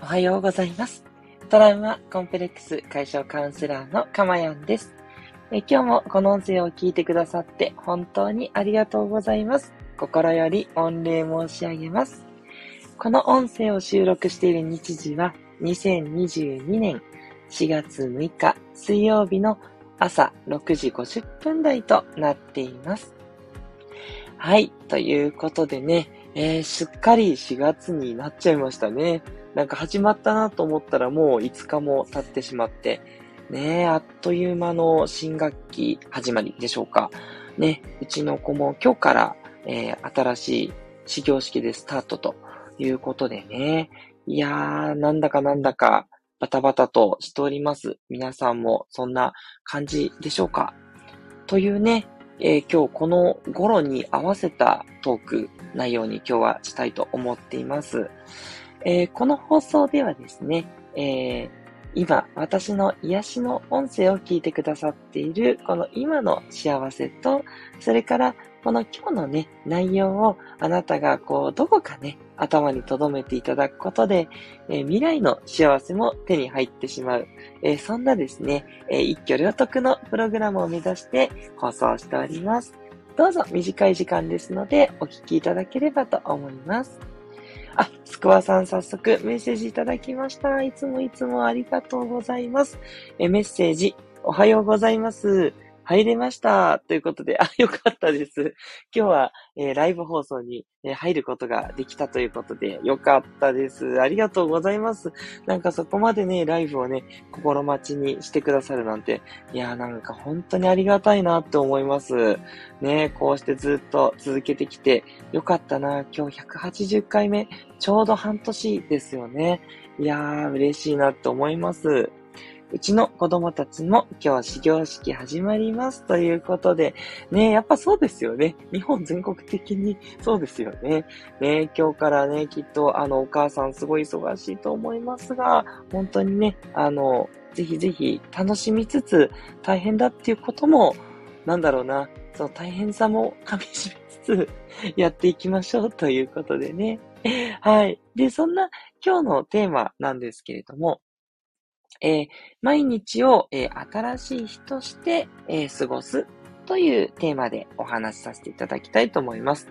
おはようございます。トラウマコンプレックス解消カウンセラーのかまやんです。え今日もこの音声を聞いてくださって本当にありがとうございます。心より御礼申し上げます。この音声を収録している日時は2022年4月6日水曜日の朝6時50分台となっています。はい。ということでね、えー、すっかり4月になっちゃいましたね。なんか始まったなと思ったらもう5日も経ってしまって、ねえあっという間の新学期始まりでしょうか。ね、うちの子も今日から、えー、新しい始業式でスタートということでね。いやー、なんだかなんだかバタバタとしております。皆さんもそんな感じでしょうかというね、えー、今日この頃に合わせたトーク内容に今日はしたいと思っています。えー、この放送ではですね、えー、今、私の癒しの音声を聞いてくださっている、この今の幸せと、それからこの今日のね、内容をあなたがこう、どこかね、頭に留めていただくことで、えー、未来の幸せも手に入ってしまう。えー、そんなですね、えー、一挙両得のプログラムを目指して放送しております。どうぞ短い時間ですのでお聞きいただければと思います。あ、スクワさん早速メッセージいただきました。いつもいつもありがとうございます。えメッセージ、おはようございます。入れました。ということで、あ、よかったです。今日は、えー、ライブ放送に、えー、入ることができたということで、よかったです。ありがとうございます。なんかそこまでね、ライブをね、心待ちにしてくださるなんて、いやーなんか本当にありがたいなって思います。ね、こうしてずっと続けてきて、よかったな。今日180回目、ちょうど半年ですよね。いやー、嬉しいなって思います。うちの子供たちも今日始業式始まりますということで、ね、やっぱそうですよね。日本全国的にそうですよね。ね、今日からね、きっとあのお母さんすごい忙しいと思いますが、本当にね、あの、ぜひぜひ楽しみつつ大変だっていうことも、なんだろうな、その大変さも噛み締めつつやっていきましょうということでね。はい。で、そんな今日のテーマなんですけれども、えー、毎日を、えー、新しい日として、えー、過ごすというテーマでお話しさせていただきたいと思います。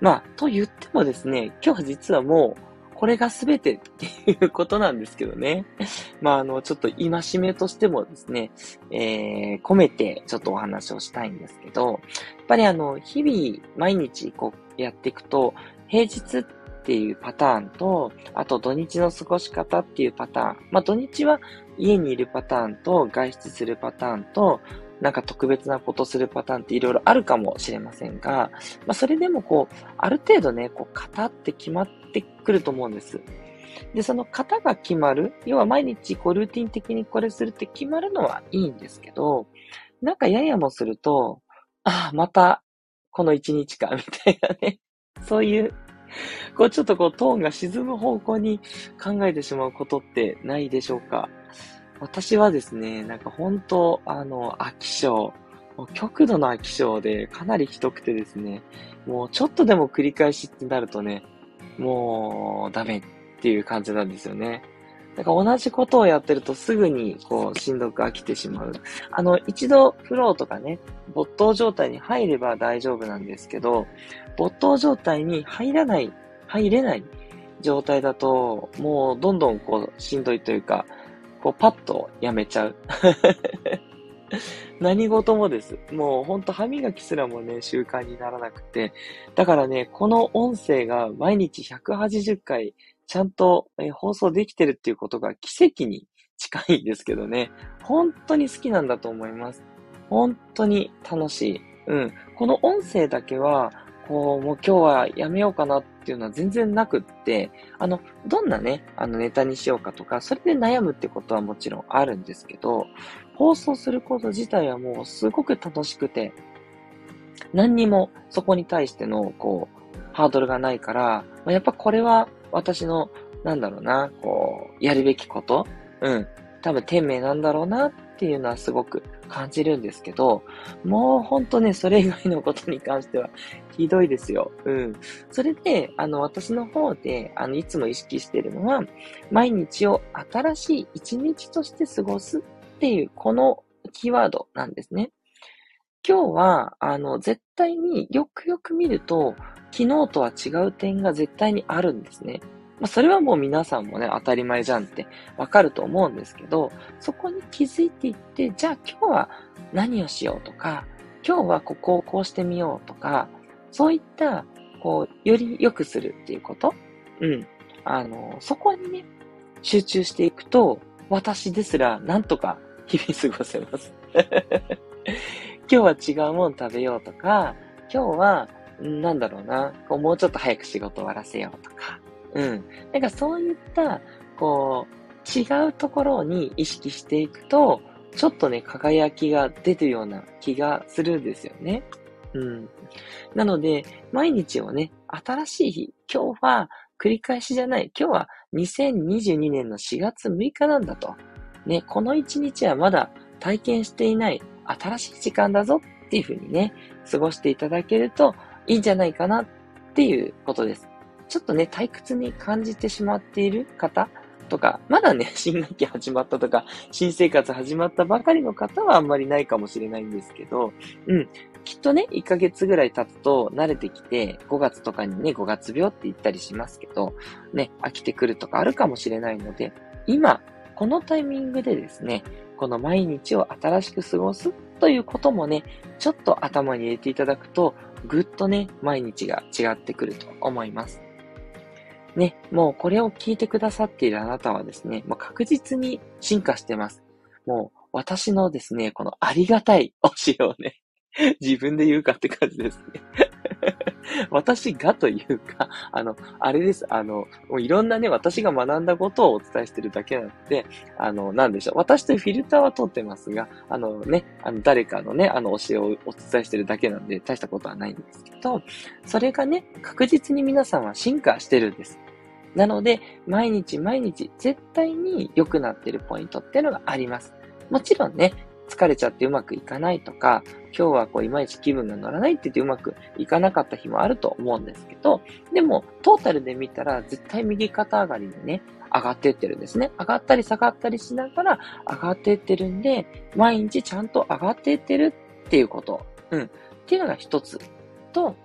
まあ、と言ってもですね、今日は実はもう、これが全てっていうことなんですけどね。まあ、あの、ちょっと戒めとしてもですね、えー、込めてちょっとお話をしたいんですけど、やっぱりあの、日々、毎日こうやっていくと、平日っっていうパターンと、あと土日の過ごし方っていうパターン。まあ土日は家にいるパターンと外出するパターンと、なんか特別なことするパターンっていろいろあるかもしれませんが、まあそれでもこう、ある程度ね、こう型って決まってくると思うんです。で、その型が決まる、要は毎日こうルーティン的にこれするって決まるのはいいんですけど、なんかややもすると、ああ、またこの一日か、みたいなね。そういう こうちょっとこうトーンが沈む方向に考えてしまうことってないでしょうか私はですね、なんか本当、あの、飽き性、極度の飽き性でかなりひどくてですね、もうちょっとでも繰り返しってなるとね、もうダメっていう感じなんですよね。だから同じことをやってるとすぐにこうしんどく飽きてしまう。あの、一度フローとかね、没頭状態に入れば大丈夫なんですけど、没頭状態に入らない、入れない状態だと、もうどんどんこうしんどいというか、こうパッとやめちゃう。何事もです。もうほんと歯磨きすらもね、習慣にならなくて。だからね、この音声が毎日180回ちゃんと、え放送できてるっていうことが奇跡に近いんですけどね。本当に好きなんだと思います。本当に楽しい。うん。この音声だけは、こう、もう今日はやめようかなっていうのは全然なくって、あの、どんなね、あのネタにしようかとか、それで悩むってことはもちろんあるんですけど、放送すること自体はもうすごく楽しくて、何にもそこに対しての、こう、ハードルがないから、やっぱこれは私の、なんだろうな、こう、やるべきこと、うん、多分天命なんだろうなっていうのはすごく感じるんですけど、もうほんとね、それ以外のことに関してはひどいですよ。うん。それで、あの、私の方で、あの、いつも意識してるのは、毎日を新しい一日として過ごすっていう、このキーワードなんですね。今日は、あの、絶対によくよく見ると、昨日とは違う点が絶対にあるんですね。まあ、それはもう皆さんもね、当たり前じゃんってわかると思うんですけど、そこに気づいていって、じゃあ今日は何をしようとか、今日はここをこうしてみようとか、そういった、こう、より良くするっていうこと？うん。あの、そこにね、集中していくと、私ですらなんとか日々過ごせます。今日は違うもの食べようとか、今日は、なんだろうな、こうもうちょっと早く仕事終わらせようとか、うん。なんかそういった、こう、違うところに意識していくと、ちょっとね、輝きが出てるような気がするんですよね。うん。なので、毎日をね、新しい日、今日は繰り返しじゃない。今日は2022年の4月6日なんだと。ね、この1日はまだ体験していない新しい時間だぞっていうふうにね、過ごしていただけるといいんじゃないかなっていうことです。ちょっとね、退屈に感じてしまっている方とか、まだね、新学期始まったとか、新生活始まったばかりの方はあんまりないかもしれないんですけど、うん。きっとね、1ヶ月ぐらい経つと慣れてきて、5月とかにね、5月病って言ったりしますけど、ね、飽きてくるとかあるかもしれないので、今、このタイミングでですね、この毎日を新しく過ごすということもね、ちょっと頭に入れていただくと、ぐっとね、毎日が違ってくると思います。ね、もうこれを聞いてくださっているあなたはですね、もう確実に進化してます。もう私のですね、このありがたい教えをね、自分で言うかって感じですね 私がというか、あの、あれです。あの、もういろんなね、私が学んだことをお伝えしてるだけなので、あの、なんでしょう。私というフィルターは通ってますが、あのね、あの、誰かのね、あの、教えをお伝えしてるだけなんで、大したことはないんですけど、それがね、確実に皆さんは進化してるんです。なので、毎日毎日絶対に良くなってるポイントっていうのがあります。もちろんね、疲れちゃってうまくいかないとか、今日はこういまいち気分が乗らないって言ってうまくいかなかった日もあると思うんですけど、でもトータルで見たら絶対右肩上がりにね、上がっていってるんですね。上がったり下がったりしながら上がっていってるんで、毎日ちゃんと上がっていってるっていうこと。うん。っていうのが一つ。と、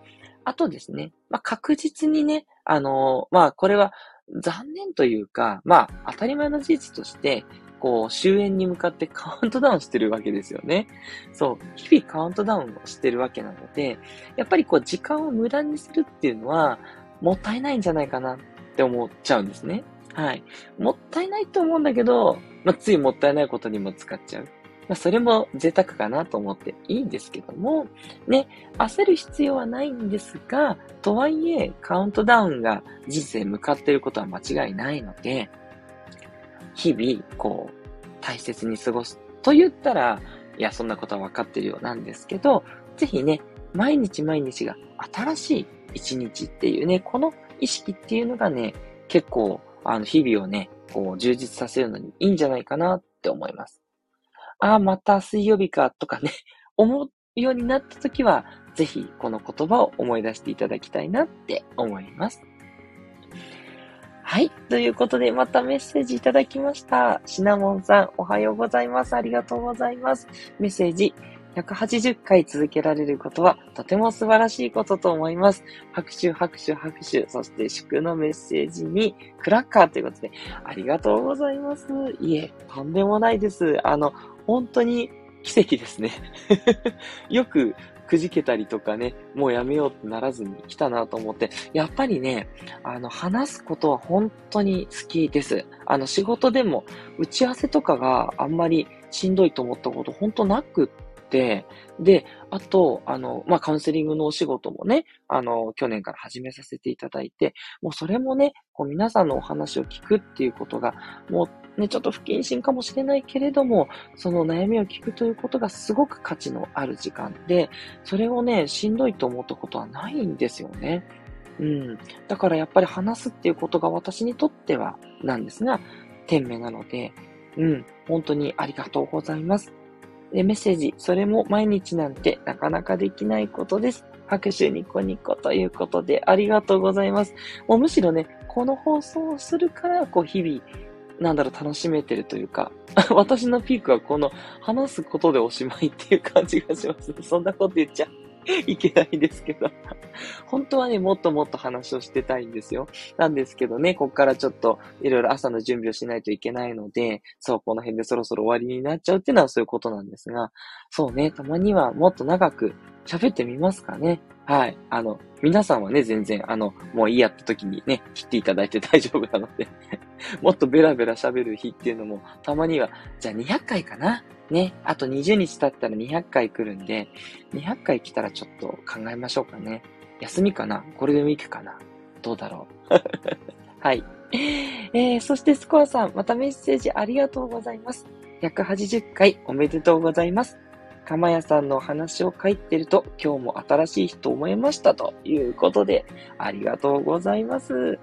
あとですね、まあ、確実にね、あのー、まあ、これは残念というか、まあ、当たり前の事実として、こう、終焉に向かって カウントダウンしてるわけですよね。そう、日々カウントダウンをしてるわけなので、やっぱりこう、時間を無駄にするっていうのは、もったいないんじゃないかなって思っちゃうんですね。はい。もったいないと思うんだけど、まあ、ついもったいないことにも使っちゃう。まあ、それも贅沢かなと思っていいんですけども、ね、焦る必要はないんですが、とはいえ、カウントダウンが人生向かっていることは間違いないので、日々、こう、大切に過ごすと言ったら、いや、そんなことは分かってるようなんですけど、ぜひね、毎日毎日が新しい一日っていうね、この意識っていうのがね、結構、あの、日々をね、こう、充実させるのにいいんじゃないかなって思います。ああ、また水曜日かとかね、思うようになった時は、ぜひこの言葉を思い出していただきたいなって思います。はい。ということで、またメッセージいただきました。シナモンさん、おはようございます。ありがとうございます。メッセージ、180回続けられることはとても素晴らしいことと思います。拍手、拍手、拍手、そして祝のメッセージにクラッカーということで、ありがとうございます。いえ、とんでもないです。あの、本当に奇跡ですね。よくくじけたりとかね、もうやめようってならずに来たなと思って、やっぱりね、あの、話すことは本当に好きです。あの、仕事でも打ち合わせとかがあんまりしんどいと思ったこと本当なくって、で、あと、あの、まあ、カウンセリングのお仕事もね、あの、去年から始めさせていただいて、もうそれもね、こう皆さんのお話を聞くっていうことが、もうね、ちょっと不謹慎かもしれないけれども、その悩みを聞くということがすごく価値のある時間で、それをね、しんどいと思ったことはないんですよね。うん。だからやっぱり話すっていうことが私にとってはなんですが、天命なので、うん、本当にありがとうございます。で、メッセージ、それも毎日なんてなかなかできないことです。拍手ニコニコということでありがとうございます。もうむしろね、この放送をするから、こう日々、なんだろう、楽しめてるというか、私のピークはこの話すことでおしまいっていう感じがします。そんなこと言っちゃいけないんですけど。本当はね、もっともっと話をしてたいんですよ。なんですけどね、こっからちょっといろいろ朝の準備をしないといけないので、そう、この辺でそろそろ終わりになっちゃうっていうのはそういうことなんですが、そうね、たまにはもっと長く喋ってみますかね。はい。あの、皆さんはね、全然、あの、もういいやった時にね、切っていただいて大丈夫なので もっとベラベラ喋る日っていうのも、たまには、じゃあ200回かなね、あと20日経ったら200回来るんで、200回来たらちょっと考えましょうかね。休みかな？ゴールデンウィークかな？どうだろう？はい。えー、そしてスコアさん、またメッセージありがとうございます。180回おめでとうございます。かまやさんの話を書いてると、今日も新しい人思いましたということで、ありがとうございます。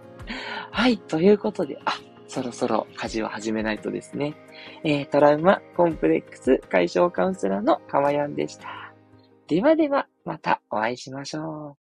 はい、ということで、あ、そろそろ家事を始めないとですね。えー、トラウマコンプレックス解消カウンセラーのかまやんでした。ではでは、またお会いしましょう。